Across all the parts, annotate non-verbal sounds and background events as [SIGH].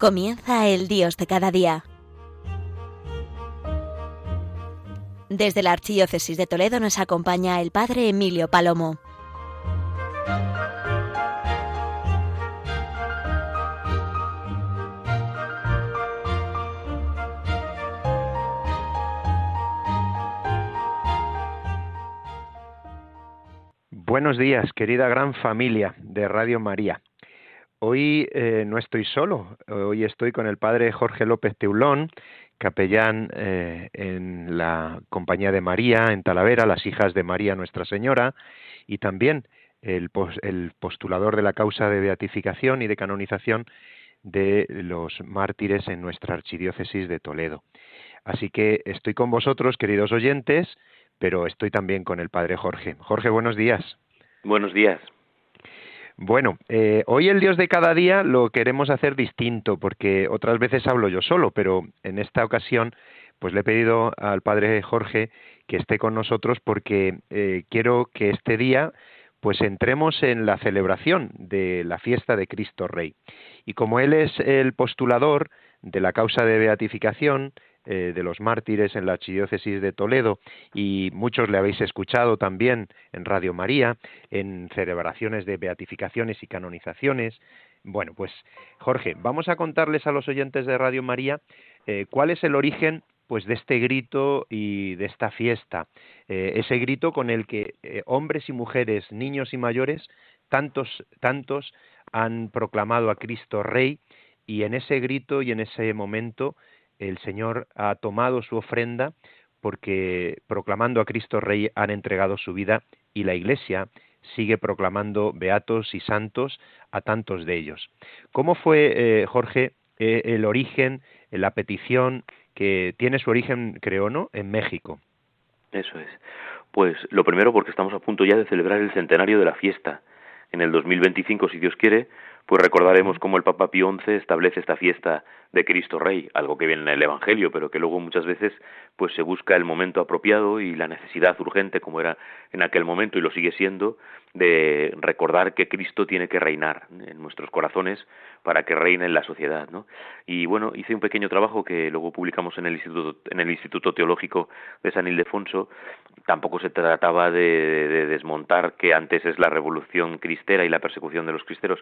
Comienza el Dios de cada día. Desde la Archidiócesis de Toledo nos acompaña el Padre Emilio Palomo. Buenos días, querida gran familia de Radio María. Hoy eh, no estoy solo, hoy estoy con el padre Jorge López Teulón, capellán eh, en la Compañía de María, en Talavera, las hijas de María Nuestra Señora, y también el, el postulador de la causa de beatificación y de canonización de los mártires en nuestra archidiócesis de Toledo. Así que estoy con vosotros, queridos oyentes, pero estoy también con el padre Jorge. Jorge, buenos días. Buenos días. Bueno, eh, hoy el Dios de cada día lo queremos hacer distinto porque otras veces hablo yo solo, pero en esta ocasión pues le he pedido al Padre Jorge que esté con nosotros porque eh, quiero que este día pues entremos en la celebración de la fiesta de Cristo Rey. Y como él es el postulador de la causa de beatificación, eh, de los mártires en la archidiócesis de Toledo y muchos le habéis escuchado también en Radio María, en celebraciones de beatificaciones y canonizaciones. Bueno, pues Jorge, vamos a contarles a los oyentes de Radio María eh, cuál es el origen pues de este grito y de esta fiesta, eh, ese grito con el que hombres y mujeres, niños y mayores, tantos, tantos han proclamado a Cristo Rey y en ese grito y en ese momento el Señor ha tomado su ofrenda porque proclamando a Cristo Rey han entregado su vida y la Iglesia sigue proclamando beatos y santos a tantos de ellos. ¿Cómo fue, eh, Jorge, eh, el origen, la petición que tiene su origen, creo, ¿no?, en México? Eso es. Pues lo primero porque estamos a punto ya de celebrar el centenario de la fiesta. En el 2025, si Dios quiere, pues recordaremos cómo el Papa Pío XI establece esta fiesta de Cristo Rey, algo que viene en el Evangelio, pero que luego muchas veces pues se busca el momento apropiado y la necesidad urgente, como era en aquel momento y lo sigue siendo, de recordar que Cristo tiene que reinar en nuestros corazones para que reine en la sociedad, ¿no? Y bueno, hice un pequeño trabajo que luego publicamos en el Instituto, en el Instituto Teológico de San Ildefonso. Tampoco se trataba de, de desmontar que antes es la revolución cristera y la persecución de los cristeros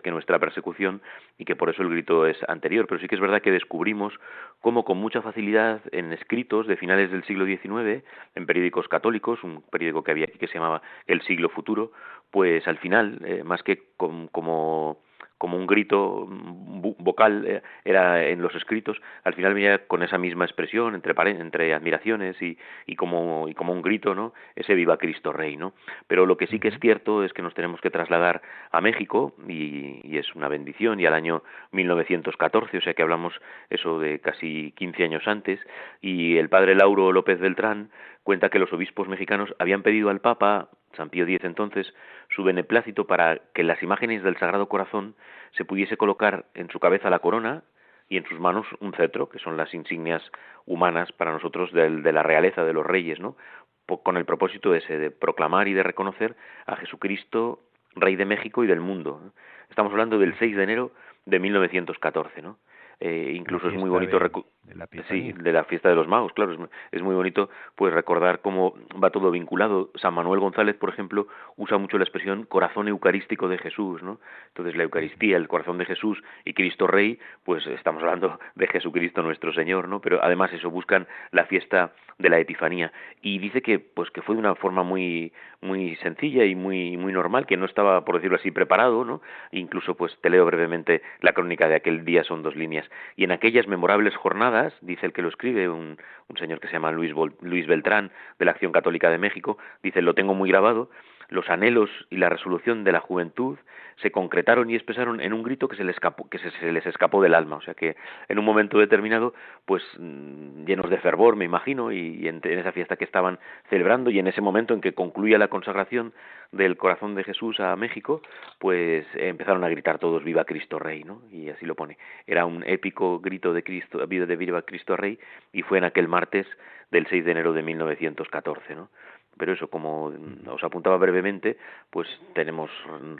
que nuestra persecución y que por eso el grito es anterior. Pero sí que es verdad que descubrimos cómo con mucha facilidad en escritos de finales del siglo XIX, en periódicos católicos, un periódico que había aquí que se llamaba El Siglo Futuro, pues al final, eh, más que como como un grito vocal eh, era en los escritos, al final venía con esa misma expresión entre, entre admiraciones y, y, como, y como un grito, ¿no? Ese viva Cristo Rey, ¿no? Pero lo que sí que es cierto es que nos tenemos que trasladar a México y, y es una bendición y al año 1914, o sea que hablamos eso de casi 15 años antes y el padre Lauro López Beltrán cuenta que los obispos mexicanos habían pedido al Papa San Pío X entonces, su beneplácito para que las imágenes del Sagrado Corazón se pudiese colocar en su cabeza la corona y en sus manos un cetro, que son las insignias humanas para nosotros de, la realeza de los reyes, ¿no? Con el propósito ese de proclamar y de reconocer a Jesucristo, Rey de México y del mundo. Estamos hablando del 6 de enero de 1914, ¿no? Eh, incluso es muy bonito de, la sí de la fiesta de los magos claro es, es, muy bonito pues recordar cómo va todo vinculado. San Manuel González por ejemplo usa mucho la expresión corazón eucarístico de Jesús no entonces la Eucaristía el corazón de Jesús y Cristo Rey pues estamos hablando de Jesucristo nuestro Señor no pero además eso buscan la fiesta de la Epifanía. Y dice que pues que fue de una forma muy muy sencilla y muy muy normal que no estaba por decirlo así preparado no incluso pues te leo brevemente la crónica de aquel día son dos líneas y en aquellas memorables jornadas, dice el que lo escribe, un, un señor que se llama Luis, Luis Beltrán, de la Acción Católica de México, dice, lo tengo muy grabado, los anhelos y la resolución de la juventud se concretaron y expresaron en un grito que se les escapó, se, les escapó del alma. O sea que en un momento determinado, pues mm, llenos de fervor, me imagino, y, en, esa fiesta que estaban celebrando y en ese momento en que concluía la consagración del corazón de Jesús a México, pues empezaron a gritar todos Viva Cristo Rey, ¿no? Y así lo pone. Era un épico grito de Cristo, de Viva Cristo Rey, y fue en aquel martes del 6 de enero de 1914, ¿no? Pero eso, como os apuntaba brevemente, pues tenemos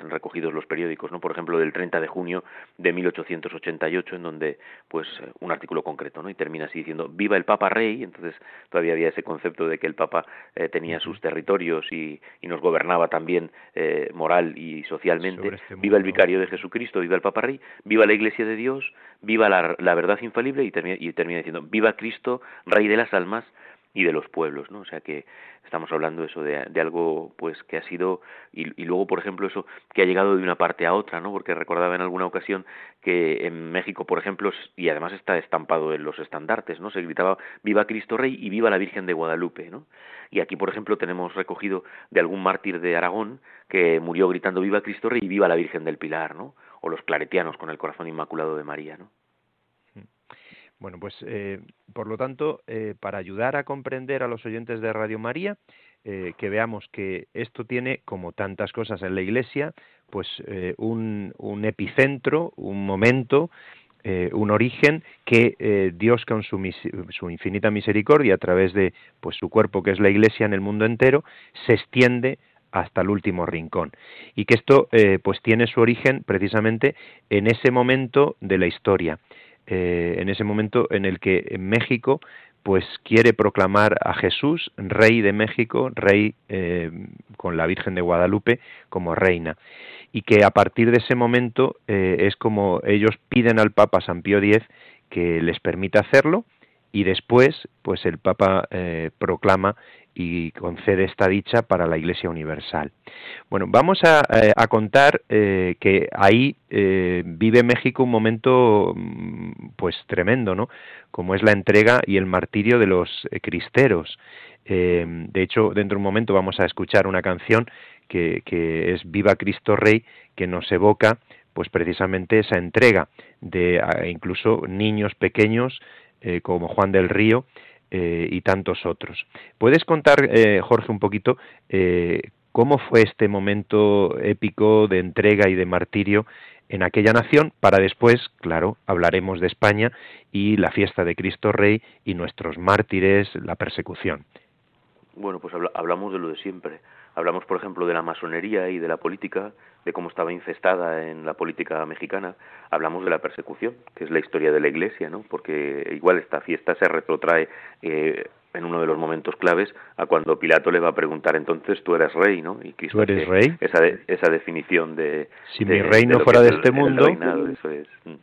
recogidos los periódicos, ¿no? Por ejemplo, del 30 de junio de 1888, en donde, pues, un artículo concreto, ¿no? Y termina así diciendo, viva el Papa Rey, entonces todavía había ese concepto de que el Papa eh, tenía sus territorios y, nos gobernaba también eh, moral y socialmente, este viva el vicario de Jesucristo, viva el Papa Rey, viva la Iglesia de Dios, viva la, la verdad infalible y termina, y termina diciendo, viva Cristo, Rey de las almas, y de los pueblos, ¿no? O sea que estamos hablando eso de, algo pues que ha sido y, y, luego por ejemplo eso que ha llegado de una parte a otra, ¿no? Porque recordaba en alguna ocasión que en México, por ejemplo, y además está estampado en los estandartes, ¿no? Se gritaba viva Cristo Rey y viva la Virgen de Guadalupe, ¿no? Y aquí, por ejemplo, tenemos recogido de algún mártir de Aragón que murió gritando viva Cristo Rey y viva la Virgen del Pilar, ¿no? O los claretianos con el corazón inmaculado de María, ¿no? Bueno, pues eh, por lo tanto, eh, para ayudar a comprender a los oyentes de Radio María, eh, que veamos que esto tiene, como tantas cosas en la Iglesia, pues un, epicentro, un momento, un origen que Dios con su, su, infinita misericordia a través de pues su cuerpo que es la Iglesia en el mundo entero se extiende hasta el último rincón. Y que esto pues tiene su origen precisamente en ese momento de la historia eh, en ese momento en el que México pues quiere proclamar a Jesús rey de México, rey eh, con la Virgen de Guadalupe como reina. Y que a partir de ese momento eh, es como ellos piden al Papa San Pío X que les permita hacerlo y después pues el Papa proclama y concede esta dicha para la Iglesia Universal. Bueno, vamos a, eh, contar eh, que ahí eh, vive México un momento mm, pues tremendo, ¿no? Como es la entrega y el martirio de los cristeros. de hecho, dentro de un momento vamos a escuchar una canción que, que es Viva Cristo Rey, que nos evoca pues precisamente esa entrega de incluso niños pequeños como Juan del Río, eh, y tantos otros. ¿Puedes contar, eh, Jorge, un poquito eh, cómo fue este momento épico de entrega y de martirio en aquella nación para después, claro, hablaremos de España y la fiesta de Cristo Rey y nuestros mártires, la persecución? Bueno, pues hablamos de lo de siempre. Hablamos, por ejemplo, de la masonería y de la política, de cómo estaba infestada en la política mexicana. Hablamos de la persecución, que es la historia de la Iglesia, ¿no? Porque igual esta fiesta se retrotrae eh, en uno de los momentos claves a cuando Pilato le va a preguntar entonces tú eres rey, ¿no? Y Cristo ¿Tú eres rey? Esa, esa definición de... Si mi reino fuera de este mundo... eso es. Mm.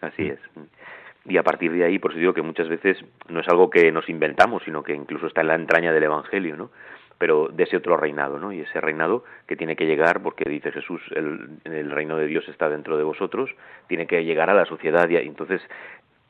Así mm. es. Mm. Y a partir de ahí, por eso digo que muchas veces no es algo que nos inventamos, sino que incluso está en la entraña del Evangelio, ¿no? Pero de ese otro reinado, ¿no? Y ese reinado que tiene que llegar, porque dice Jesús, el, el reino de Dios está dentro de vosotros, tiene que llegar a la sociedad y entonces,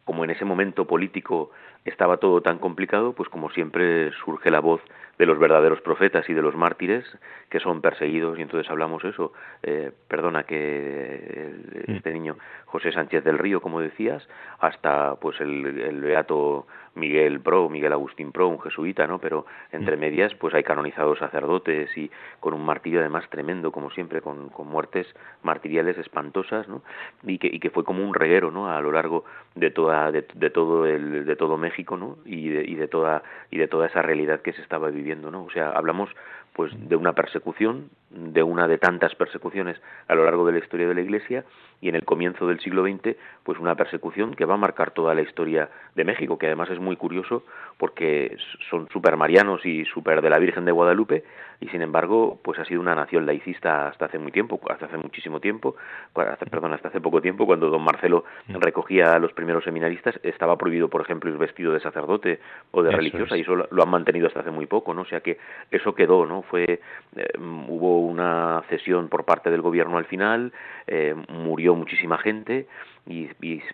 como en ese momento político estaba todo tan complicado, pues como siempre surge la voz de los verdaderos profetas y de los mártires que son perseguidos y entonces hablamos eso eh, perdona que este niño José Sánchez del Río como decías hasta pues el, el beato Miguel Pro, Miguel Agustín Pro, un jesuita, ¿no? Pero entre medias, pues hay canonizados sacerdotes y con un martirio además tremendo, como siempre, con, con muertes martiriales espantosas, ¿no? Y que, y que fue como un reguero, ¿no? A lo largo de toda, de, de todo el, de todo México, ¿no? Y de, y de toda, y de toda esa realidad que se estaba viviendo, ¿no? O sea, hablamos pues de una persecución, de una de tantas persecuciones a lo largo de la historia de la Iglesia y en el comienzo del siglo XX, pues una persecución que va a marcar toda la historia de México, que además es muy curioso porque son super marianos y super de la Virgen de Guadalupe y sin embargo, pues ha sido una nación laicista hasta hace muy tiempo, hasta hace muchísimo tiempo, perdón, hasta hace poco tiempo cuando don Marcelo mm. recogía a los primeros seminaristas, estaba prohibido, por ejemplo, ir vestido de sacerdote o de religiosa y eso lo han mantenido hasta hace muy poco, ¿no? O sea que eso quedó, ¿no? fue eh, hubo una cesión por parte del gobierno al final, eh, murió muchísima gente y,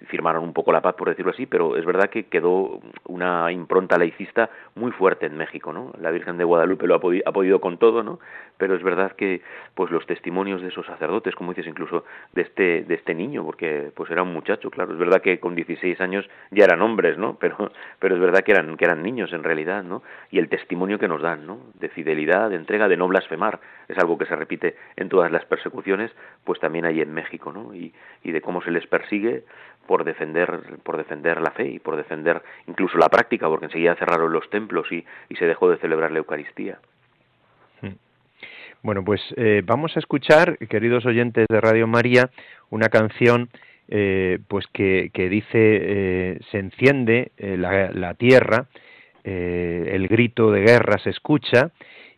firmaron un poco la paz, por decirlo así, pero es verdad que quedó una impronta laicista muy fuerte en México, ¿no? La Virgen de Guadalupe lo ha, ha podido con todo, ¿no? Pero es verdad que, pues los testimonios de esos sacerdotes, como dices, incluso de este, de este niño, porque pues era un muchacho, claro, es verdad que con 16 años ya eran hombres, ¿no? Pero, pero es verdad que eran, que eran niños en realidad, ¿no? Y el testimonio que nos dan, ¿no? De fidelidad, de entrega, de no blasfemar, es algo que se repite en todas las persecuciones, pues también hay en México, ¿no? Y, y de cómo se les persigue por defender por defender la fe y por defender incluso la práctica porque enseguida cerraron los templos y, se dejó de celebrar la Eucaristía. Bueno, pues eh, vamos a escuchar, queridos oyentes de Radio María, una canción eh, pues que, dice eh, se enciende la, tierra, el grito de guerra se escucha,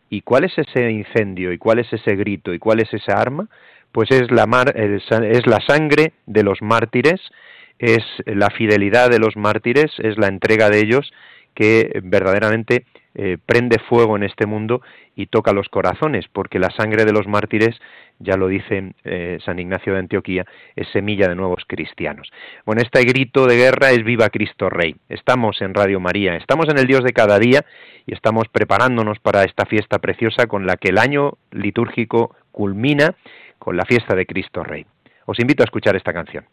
y cuál es ese incendio y cuál es ese grito y cuál es esa arma, pues es la, es la sangre de los mártires, es la fidelidad de los mártires, es la entrega de ellos que verdaderamente eh, prende fuego en este mundo y toca los corazones, porque la sangre de los mártires, ya lo dice eh, San Ignacio de Antioquía, es semilla de nuevos cristianos. Bueno, este grito de guerra es Viva Cristo Rey. Estamos en Radio María, estamos en el Dios de cada día y estamos preparándonos para esta fiesta preciosa con la que el año litúrgico culmina con la fiesta de Cristo Rey. Os invito a escuchar esta canción.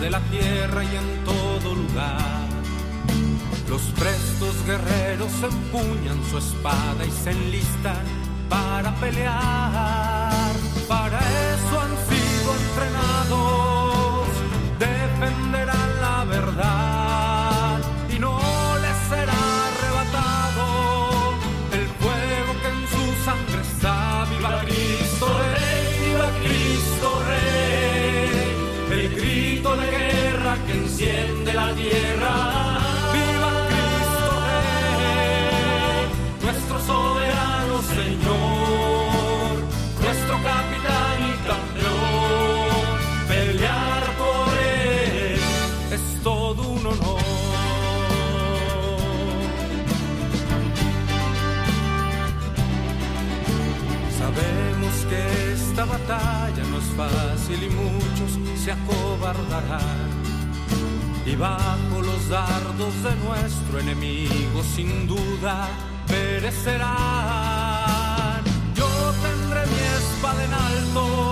de la tierra y en todo lugar. Los prestos guerreros empuñan su espada y se enlistan para pelear. Para eso han sido entrenados, defenderán la verdad y no les será arrebatado el fuego que en su sangre está. Viva Cristo Rey, viva Cristo Rey, el grito de guerra que enciende Y bajo los dardos de nuestro enemigo sin duda perecerán. Yo tendré mi espada en alto,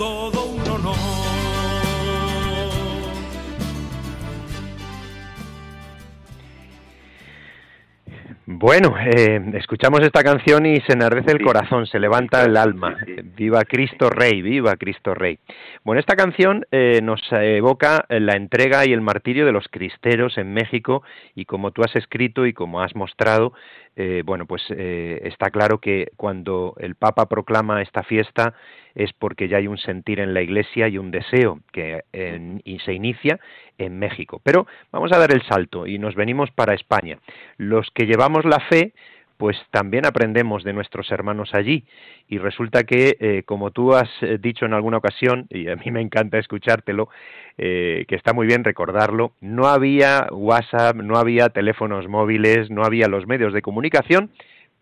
todo un honor. Bueno, eh, escuchamos esta canción y se enardece el corazón, se levanta el alma. viva Cristo Rey, viva Cristo Rey. Bueno, esta canción eh, nos evoca la entrega y el martirio de los cristeros en México y como tú has escrito y como has mostrado, eh, bueno, pues está claro que cuando el Papa proclama esta fiesta es porque ya hay un sentir en la Iglesia y un deseo que y se inicia en México. Pero vamos a dar el salto y nos venimos para España. Los que llevamos la fe, pues también aprendemos de nuestros hermanos allí. Y resulta que, eh, como tú has eh, dicho en alguna ocasión, y a mí me encanta escuchártelo, eh, que está muy bien recordarlo, no había WhatsApp, no había teléfonos móviles, no había los medios de comunicación,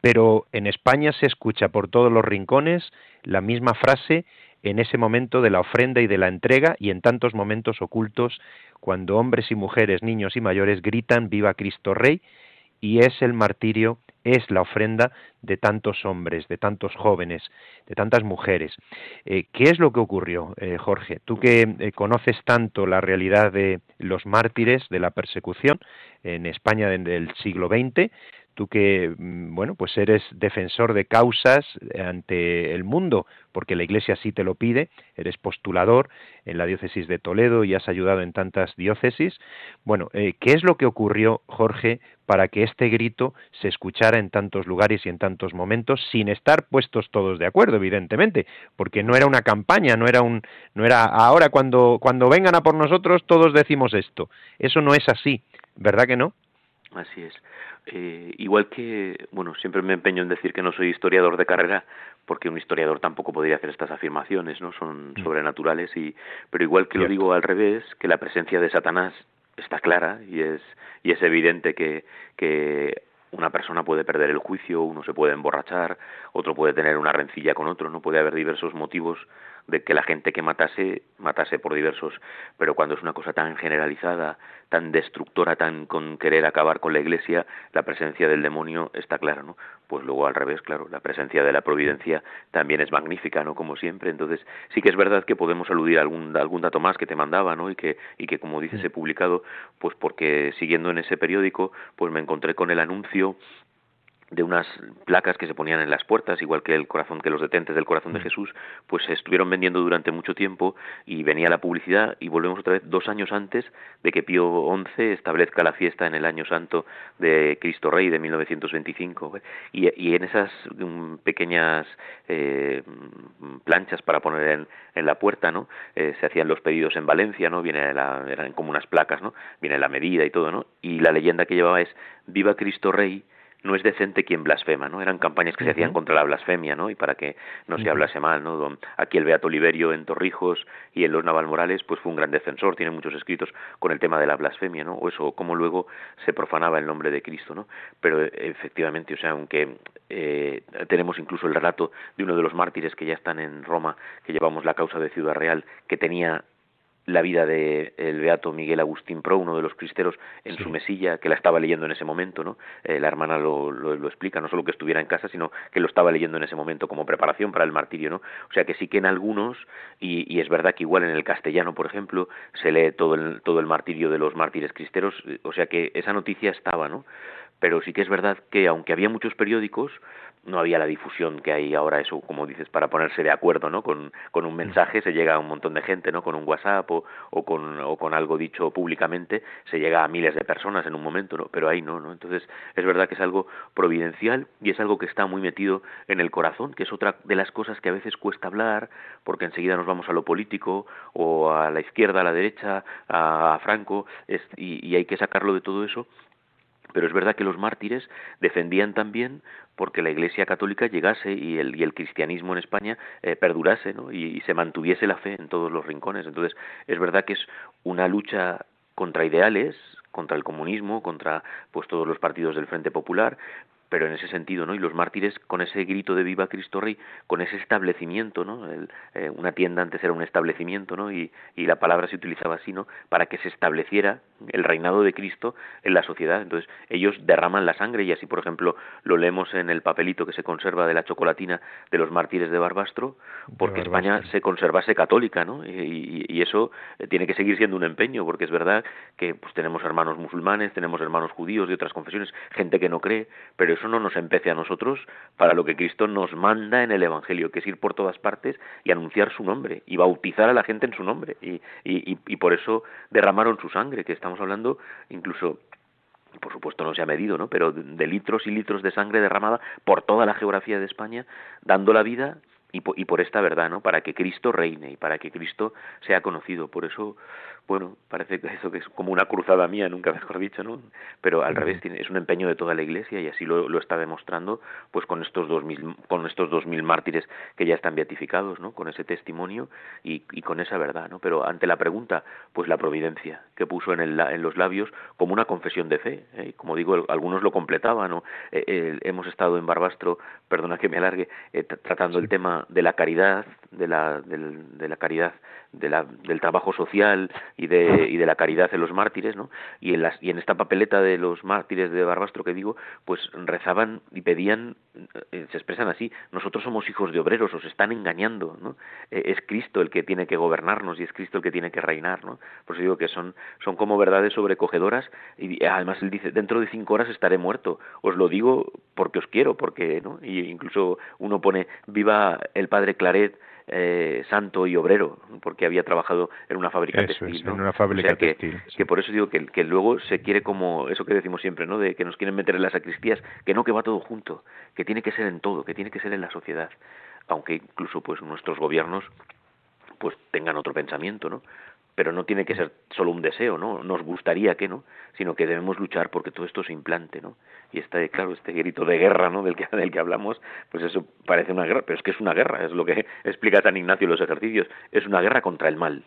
pero en España se escucha por todos los rincones la misma frase en ese momento de la ofrenda y de la entrega y en tantos momentos ocultos cuando hombres y mujeres, niños y mayores gritan Viva Cristo Rey y es el martirio, es la ofrenda de tantos hombres, de tantos jóvenes, de tantas mujeres. Eh, ¿Qué es lo que ocurrió, eh, Jorge? Tú que eh, conoces tanto la realidad de los mártires, de la persecución en España del siglo XX, tú que, mm, bueno, pues eres defensor de causas ante el mundo, porque la Iglesia sí te lo pide, eres postulador en la diócesis de Toledo y has ayudado en tantas diócesis. Bueno, ¿qué es lo que ocurrió, Jorge, para que este grito se escuchara en tantos lugares y en tantos momentos sin estar puestos todos de acuerdo, evidentemente, porque no era una campaña, no era un, no era ahora cuando cuando vengan a por nosotros todos decimos esto. Eso no es así, ¿verdad que no? Así es. Eh, igual que, bueno, siempre me empeño en decir que no soy historiador de carrera, porque un historiador tampoco podría hacer estas afirmaciones, ¿no? Son mm. sobrenaturales, y, pero igual que lo digo al revés, que la presencia de Satanás está clara y es, y es evidente que, que una persona puede perder el juicio, uno se puede emborrachar, otro puede tener una rencilla con otro, no puede haber diversos motivos de que la gente que matase matase por diversos, pero cuando es una cosa tan generalizada, tan destructora, tan con querer acabar con la Iglesia, la presencia del demonio está clara, ¿no? Pues luego al revés, claro, la presencia de la providencia también es magnífica, ¿no? Como siempre, entonces sí que es verdad que podemos aludir a algún algún dato más que te mandaba, ¿no? Y que y que como dices he publicado, pues porque siguiendo en ese periódico, pues me encontré con el anuncio de unas placas que se ponían en las puertas, igual que el corazón, que los detentes del corazón de mm. Jesús, pues se estuvieron vendiendo durante mucho tiempo y venía la publicidad y volvemos otra vez dos años antes de que Pío XI establezca la fiesta en el año santo de Cristo Rey de 1925 y, y en esas mm, pequeñas eh, planchas para poner en, en la puerta, ¿no? Eh, se hacían los pedidos en Valencia, ¿no? Viene la, eran como unas placas, ¿no? Viene la medida y todo, ¿no? Y la leyenda que llevaba es Viva Cristo Rey no es decente quien blasfema, ¿no? Eran campañas que se hacían contra la blasfemia, ¿no? Y para que no se hablase mal, ¿no? Aquí el Beato Oliverio en Torrijos y en los Navalmorales, pues fue un gran defensor, tiene muchos escritos con el tema de la blasfemia, ¿no? O eso, cómo luego se profanaba el nombre de Cristo, ¿no? Pero efectivamente, o sea, aunque eh, tenemos incluso el relato de uno de los mártires que ya están en Roma, que llevamos la causa de Ciudad Real, que tenía la vida de el beato Miguel Agustín Pro, uno de los cristeros, en su mesilla, que la estaba leyendo en ese momento, ¿no? Eh, la hermana lo, lo, explica, no solo que estuviera en casa, sino que lo estaba leyendo en ese momento como preparación para el martirio, ¿no? O sea que sí que en algunos, y, y es verdad que igual en el castellano, por ejemplo, se lee todo el, todo el martirio de los mártires cristeros, o sea que esa noticia estaba, ¿no? Pero sí que es verdad que aunque había muchos periódicos, no había la difusión que hay ahora, eso, como dices, para ponerse de acuerdo, ¿no? Con, con un mensaje se llega a un montón de gente, ¿no? Con un WhatsApp o, o, con, o con algo dicho públicamente se llega a miles de personas en un momento, ¿no? Pero ahí no, ¿no? Entonces es verdad que es algo providencial y es algo que está muy metido en el corazón, que es otra de las cosas que a veces cuesta hablar porque enseguida nos vamos a lo político o a la izquierda, a la derecha, a, Franco y, y hay que sacarlo de todo eso pero es verdad que los mártires defendían también porque la Iglesia Católica llegase y el, y el cristianismo en España eh, perdurase ¿no? y, y, se mantuviese la fe en todos los rincones. Entonces, es verdad que es una lucha contra ideales, contra el comunismo, contra pues todos los partidos del Frente Popular, pero en ese sentido, ¿no? Y los mártires con ese grito de viva Cristo Rey, con ese establecimiento, ¿no? El, eh, una tienda antes era un establecimiento, ¿no? Y, y la palabra se utilizaba así, ¿no? Para que se estableciera el reinado de Cristo en la sociedad. Entonces, ellos derraman la sangre y así, por ejemplo, lo leemos en el papelito que se conserva de la chocolatina de los mártires de Barbastro, porque España se conservase católica, ¿no? Y, y, eso tiene que seguir siendo un empeño, porque es verdad que pues tenemos hermanos musulmanes, tenemos hermanos judíos de otras confesiones, gente que no cree, pero eso no nos empece a nosotros para lo que Cristo nos manda en el Evangelio, que es ir por todas partes y anunciar su nombre y bautizar a la gente en su nombre. Y, y, y por eso derramaron su sangre, que estamos hablando incluso por supuesto no se ha medido, ¿no? Pero de litros y litros de sangre derramada por toda la geografía de España, dando la vida y por, y por esta verdad, ¿no? Para que Cristo reine y para que Cristo sea conocido. Por eso, bueno, parece que eso que es como una cruzada mía, nunca mejor dicho, ¿no? Pero al revés, tiene, es un empeño de toda la Iglesia y así lo, lo, está demostrando, pues con estos dos mil, con estos dos mil mártires que ya están beatificados, ¿no? Con ese testimonio y, y con esa verdad, ¿no? Pero ante la pregunta, pues la providencia que puso en, el, en los labios como una confesión de fe, ¿eh? como digo, algunos lo completaban, ¿no? Eh, eh, hemos estado en Barbastro, perdona que me alargue, eh, tratando el tema de la caridad, de la, de la caridad, de la, del trabajo social y de, y de la caridad en los mártires, ¿no? Y en, las, y en esta papeleta de los mártires de Barbastro que digo, pues rezaban y pedían, eh, se expresan así, nosotros somos hijos de obreros, os están engañando, ¿no? Eh, es Cristo el que tiene que gobernarnos y es Cristo el que tiene que reinar, ¿no? Por eso digo que son, son como verdades sobrecogedoras y además él dice, dentro de cinco horas estaré muerto, os lo digo porque os quiero, porque, ¿no? Y incluso uno pone, viva el padre Claret, eh, santo y obrero, porque había trabajado en una fábrica eso textil. Es, ¿no? en una fábrica o sea, que, textil. Sí. Que por eso digo que, que luego se quiere como, eso que decimos siempre, ¿no? De que nos quieren meter en las sacristías, que no, que va todo junto, que tiene que ser en todo, que tiene que ser en la sociedad. Aunque incluso pues nuestros gobiernos pues tengan otro pensamiento, ¿no? Pero no tiene que ser solo un deseo, ¿no? Nos gustaría que no, sino que debemos luchar porque todo esto se implante, ¿no? Y este, claro, este grito de guerra, ¿no? Del que, [LAUGHS] del que hablamos, pues eso parece una guerra, pero es que es una guerra, es lo que [LAUGHS] explica San Ignacio en los ejercicios, es una guerra contra el mal,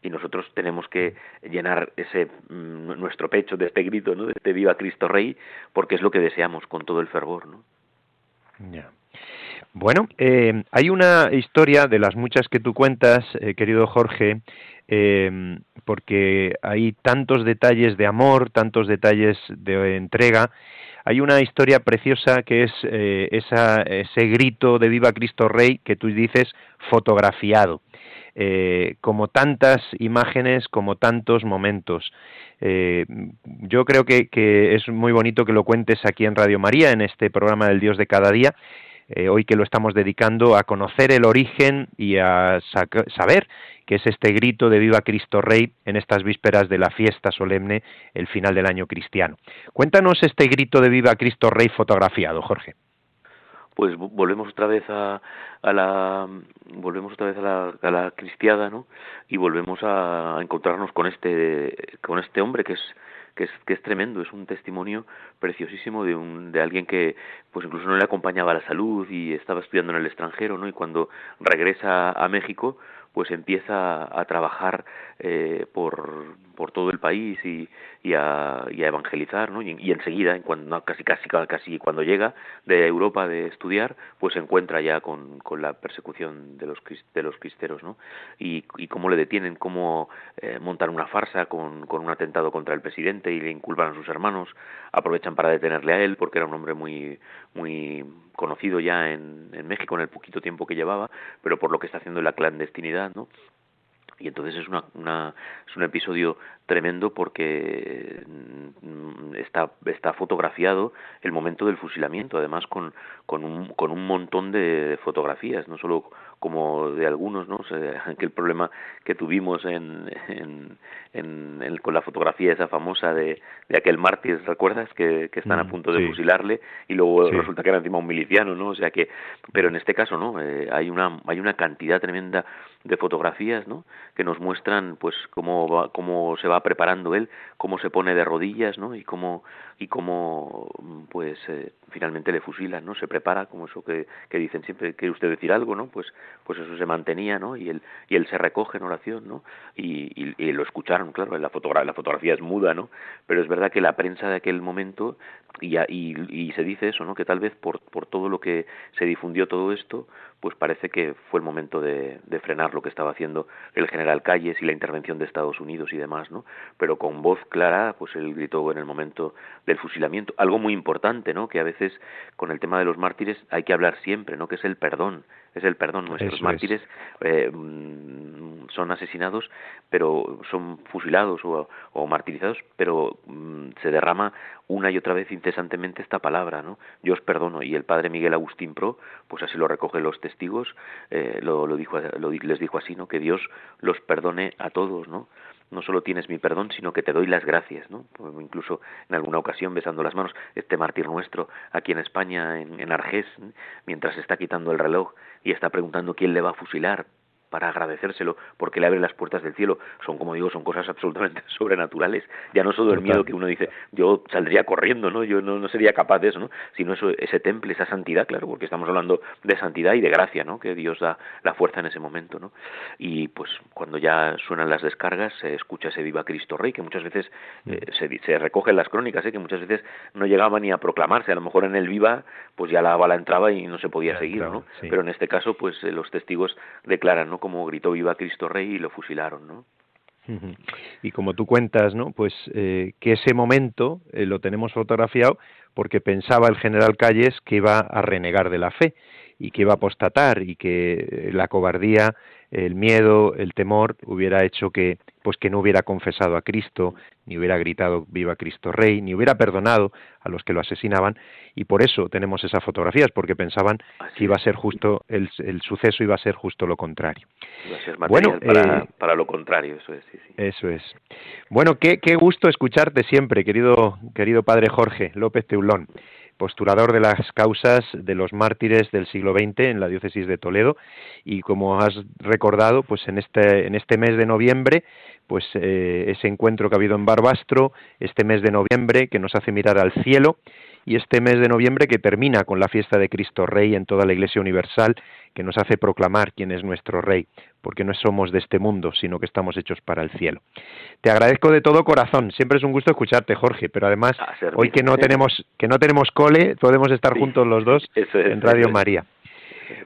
y nosotros tenemos que llenar ese mm, nuestro pecho de este grito, ¿no? De este viva Cristo Rey, porque es lo que deseamos con todo el fervor, ¿no? Bueno, eh, hay una historia de las muchas que tú cuentas, eh, querido Jorge, eh, porque hay tantos detalles de amor, tantos detalles de entrega. Hay una historia preciosa que es ese grito de Viva Cristo Rey que tú dices fotografiado. como tantas imágenes, como tantos momentos. yo creo que, es muy bonito que lo cuentes aquí en Radio María, en este programa del Dios de cada día, eh, hoy que lo estamos dedicando a conocer el origen y a saber que es este grito de Viva Cristo Rey en estas vísperas de la fiesta solemne, el final del año cristiano. Cuéntanos este grito de Viva Cristo Rey fotografiado, Jorge pues volvemos otra vez a, a la volvemos otra vez a la, a la cristiada no y volvemos a, encontrarnos con este con este hombre que es que es, que es tremendo, es un testimonio preciosísimo de, un, de alguien que pues incluso no le acompañaba la salud y estaba estudiando en el extranjero, ¿no? Y cuando regresa a México, pues empieza a trabajar eh, por, por todo el país y, y, a, y a evangelizar, ¿no? Y, enseguida, en cuando, casi, casi, casi cuando llega de Europa de estudiar, pues se encuentra ya con, con la persecución de los, de los cristeros, ¿no? Y, y cómo le detienen, cómo eh, montan una farsa con, con un atentado contra el presidente y le inculpan a sus hermanos, aprovechan para detenerle a él porque era un hombre muy, muy conocido ya en, en México en el poquito tiempo que llevaba, pero por lo que está haciendo en la clandestinidad, ¿no? y entonces es una, una, es un episodio tremendo porque mm, está está fotografiado el momento del fusilamiento además con con un con un montón de fotografías no solo como de algunos, ¿no? O sea, [LAUGHS] aquel problema que tuvimos en, en, en, con la fotografía esa famosa de, de aquel mártir, ¿recuerdas? Que, que están a mm, punto de fusilarle y luego resulta que era encima un miliciano, ¿no? O sea que, pero en este caso, ¿no? Eh, hay una hay una cantidad tremenda de fotografías, ¿no? Que nos muestran, pues, cómo va, cómo se va preparando él, cómo se pone de rodillas, ¿no? Y cómo y cómo pues eh, finalmente le fusilan no se prepara como eso que, que dicen siempre quiere usted decir algo no pues pues eso se mantenía no y él y él se recoge en oración no y, y, lo escucharon claro la fotografía la fotografía es muda no pero es verdad que la prensa de aquel momento y, y, y se dice eso no que tal vez por por todo lo que se difundió todo esto pues parece que fue el momento de, de, frenar lo que estaba haciendo el general Calles y la intervención de Estados Unidos y demás, ¿no? Pero con voz clara, pues él gritó en el momento del fusilamiento, algo muy importante, ¿no? Que a veces con el tema de los mártires hay que hablar siempre, ¿no? Que es el perdón, es el perdón. Nuestros mártires eh, son asesinados, pero son fusilados o, martirizados, pero mm, se derrama una y otra vez incesantemente esta palabra, ¿no? Yo os perdono. Y el padre Miguel Agustín Pro, pues así lo recoge los testigos, eh, lo, dijo, lo, les dijo así, ¿no? Que Dios los perdone a todos, ¿no? no solo tienes mi perdón, sino que te doy las gracias, ¿no? Incluso en alguna ocasión besando las manos, este mártir nuestro aquí en España, en, en Argés, mientras está quitando el reloj y está preguntando quién le va a fusilar, para agradecérselo porque le abre las puertas del cielo. Son, como digo, son cosas absolutamente [LAUGHS] sobrenaturales. Ya no solo el miedo que uno dice, yo saldría corriendo, ¿no? Yo no, no sería capaz de eso, ¿no? Sino eso, ese temple, esa santidad, claro, porque estamos hablando de santidad y de gracia, ¿no? Que Dios da la fuerza en ese momento, ¿no? Y pues cuando ya suenan las descargas, se escucha ese viva Cristo Rey, que muchas veces eh, se, se recoge en las crónicas, ¿eh? que muchas veces no llegaba ni a proclamarse. A lo mejor en el viva, pues ya la bala entraba y no se podía seguir, ¿no? Pero en este caso, pues eh, los testigos declaran, ¿no? Como gritó Viva Cristo Rey y lo fusilaron, ¿no? Y como tú cuentas, ¿no? Pues eh, que ese momento eh, lo tenemos fotografiado porque pensaba el general Calles que iba a renegar de la fe y que iba a apostatar y que eh, la cobardía, el miedo, el temor hubiera hecho que pues que no hubiera confesado a Cristo, ni hubiera gritado viva Cristo Rey, ni hubiera perdonado a los que lo asesinaban, y por eso tenemos esas fotografías, porque pensaban que iba a ser justo, el, el suceso iba a ser justo lo contrario. bueno, para, eh, para, lo contrario, eso es. Sí, sí. Eso es. Bueno, qué, qué gusto escucharte siempre, querido, querido padre Jorge López Teulón postulador de las causas de los mártires del siglo XX en la diócesis de Toledo. Y como has recordado pues en este en este mes de noviembre pues eh, ese encuentro que ha habido en Barbastro este mes de noviembre que nos hace mirar al cielo y este mes de noviembre que termina con la fiesta de Cristo Rey en toda la Iglesia Universal, que nos hace proclamar quién es nuestro Rey, porque no somos de este mundo, sino que estamos hechos para el cielo. Te agradezco de todo corazón, siempre es un gusto escucharte, Jorge, pero además hoy que no tenemos que no tenemos cole, podemos estar juntos los dos [LAUGHS] en Radio María.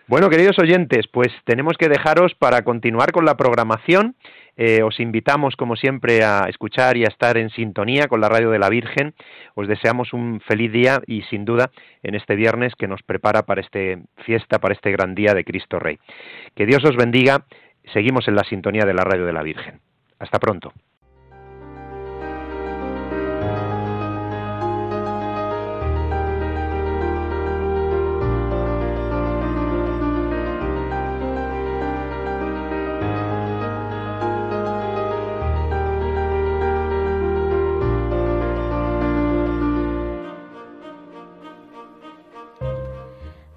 Bueno, queridos oyentes, pues tenemos que dejaros para continuar con la programación. Eh, os invitamos, como siempre, a escuchar y a estar en sintonía con la radio de la Virgen. Os deseamos un feliz día y, sin duda, en este viernes que nos prepara para esta fiesta, para este gran día de Cristo Rey. Que Dios os bendiga. Seguimos en la sintonía de la radio de la Virgen. Hasta pronto.